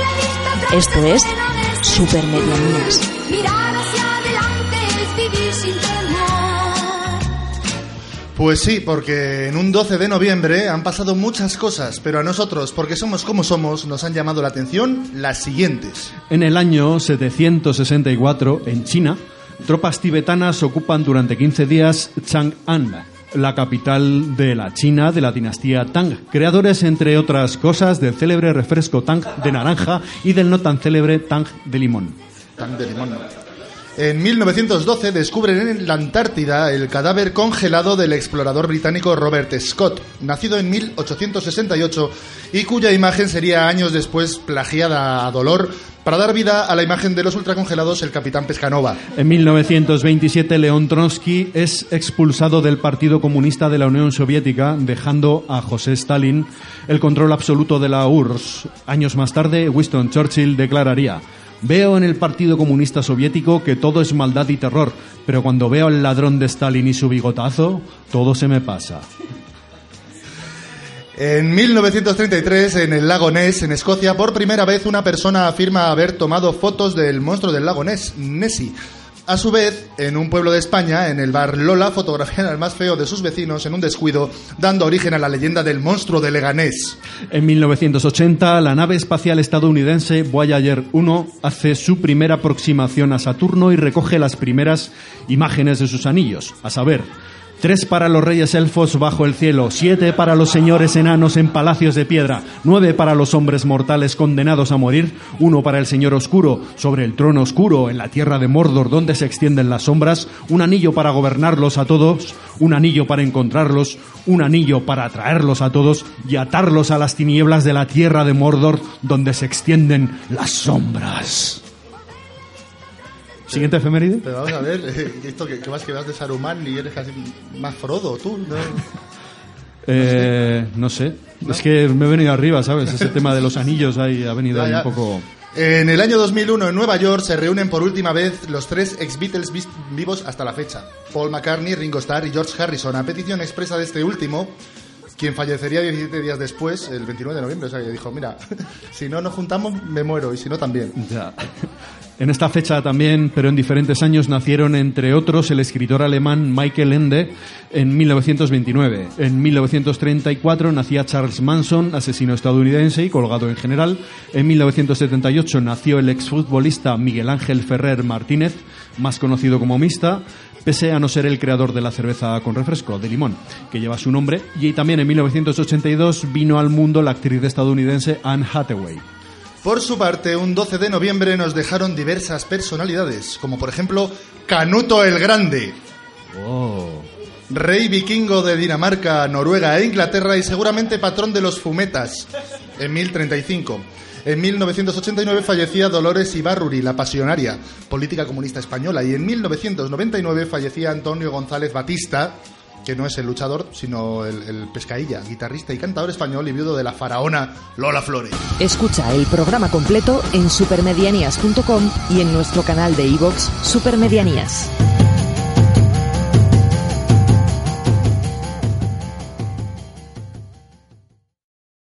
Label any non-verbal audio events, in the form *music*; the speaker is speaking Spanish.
La vista atrás Esto es Supermedianías. Mirar hacia adelante es vivir sin temor. Pues sí, porque en un 12 de noviembre han pasado muchas cosas, pero a nosotros, porque somos como somos, nos han llamado la atención las siguientes. En el año 764, en China, tropas tibetanas ocupan durante 15 días Chang'an, la capital de la China de la dinastía Tang, creadores, entre otras cosas, del célebre refresco Tang de naranja y del no tan célebre Tang de limón. Tan de limón. En 1912 descubren en la Antártida el cadáver congelado del explorador británico Robert Scott, nacido en 1868 y cuya imagen sería años después plagiada a dolor para dar vida a la imagen de los ultracongelados el capitán Pescanova. En 1927, León Trotsky es expulsado del Partido Comunista de la Unión Soviética, dejando a José Stalin el control absoluto de la URSS. Años más tarde, Winston Churchill declararía: Veo en el Partido Comunista Soviético que todo es maldad y terror, pero cuando veo al ladrón de Stalin y su bigotazo, todo se me pasa. En 1933, en el lago Ness, en Escocia, por primera vez una persona afirma haber tomado fotos del monstruo del lago Ness, Nessie. A su vez, en un pueblo de España, en el bar Lola, fotografían al más feo de sus vecinos en un descuido, dando origen a la leyenda del monstruo de Leganés. En 1980, la nave espacial estadounidense Voyager 1 hace su primera aproximación a Saturno y recoge las primeras imágenes de sus anillos, a saber, tres para los reyes elfos bajo el cielo, siete para los señores enanos en palacios de piedra, nueve para los hombres mortales condenados a morir, uno para el señor oscuro sobre el trono oscuro en la tierra de Mordor donde se extienden las sombras, un anillo para gobernarlos a todos, un anillo para encontrarlos, un anillo para atraerlos a todos y atarlos a las tinieblas de la tierra de Mordor donde se extienden las sombras. Siguiente efeméride. Pero vamos a ver, eh, esto que, que vas que vas de Saruman y eres casi más Frodo, tú. ¿no? Eh, no sé. Es que me he venido arriba, ¿sabes? Ese tema de los anillos ahí ha venido Ya, ahí ya. un poco. En el año 2001 en Nueva York se reúnen por última vez los tres ex-Beatles vis- vivos hasta la fecha. Paul McCartney, Ringo Starr y George Harrison, a petición expresa de este último, quien fallecería 17 días después, el 29 de noviembre. O sea, que dijo, mira, *laughs* si no nos juntamos me muero y si no también. Ya. En esta fecha también, pero en diferentes años, nacieron, entre otros, el escritor alemán Michael Ende en 1929. En 1934 nacía Charles Manson, asesino estadounidense y colgado en general. En 1978 nació el exfutbolista Miguel Ángel Ferrer Martínez, más conocido como Mista, pese a no ser el creador de la cerveza con refresco, de limón, que lleva su nombre. Y también en 1982 vino al mundo la actriz estadounidense Anne Hathaway. Por su parte, un 12 de noviembre nos dejaron diversas personalidades, como por ejemplo Canuto el Grande, Oh. rey vikingo de Dinamarca, Noruega e Inglaterra y seguramente patrón de los fumetas, en 1035. En 1989 fallecía Dolores Ibarruri, la pasionaria, política comunista española, y en 1999 fallecía Antonio González Batista, que no es el luchador, sino el, el pescailla, guitarrista y cantador español y viudo de la faraona Lola Flores. Escucha el programa completo en supermedianías.com y en nuestro canal de iVoox Supermedianías.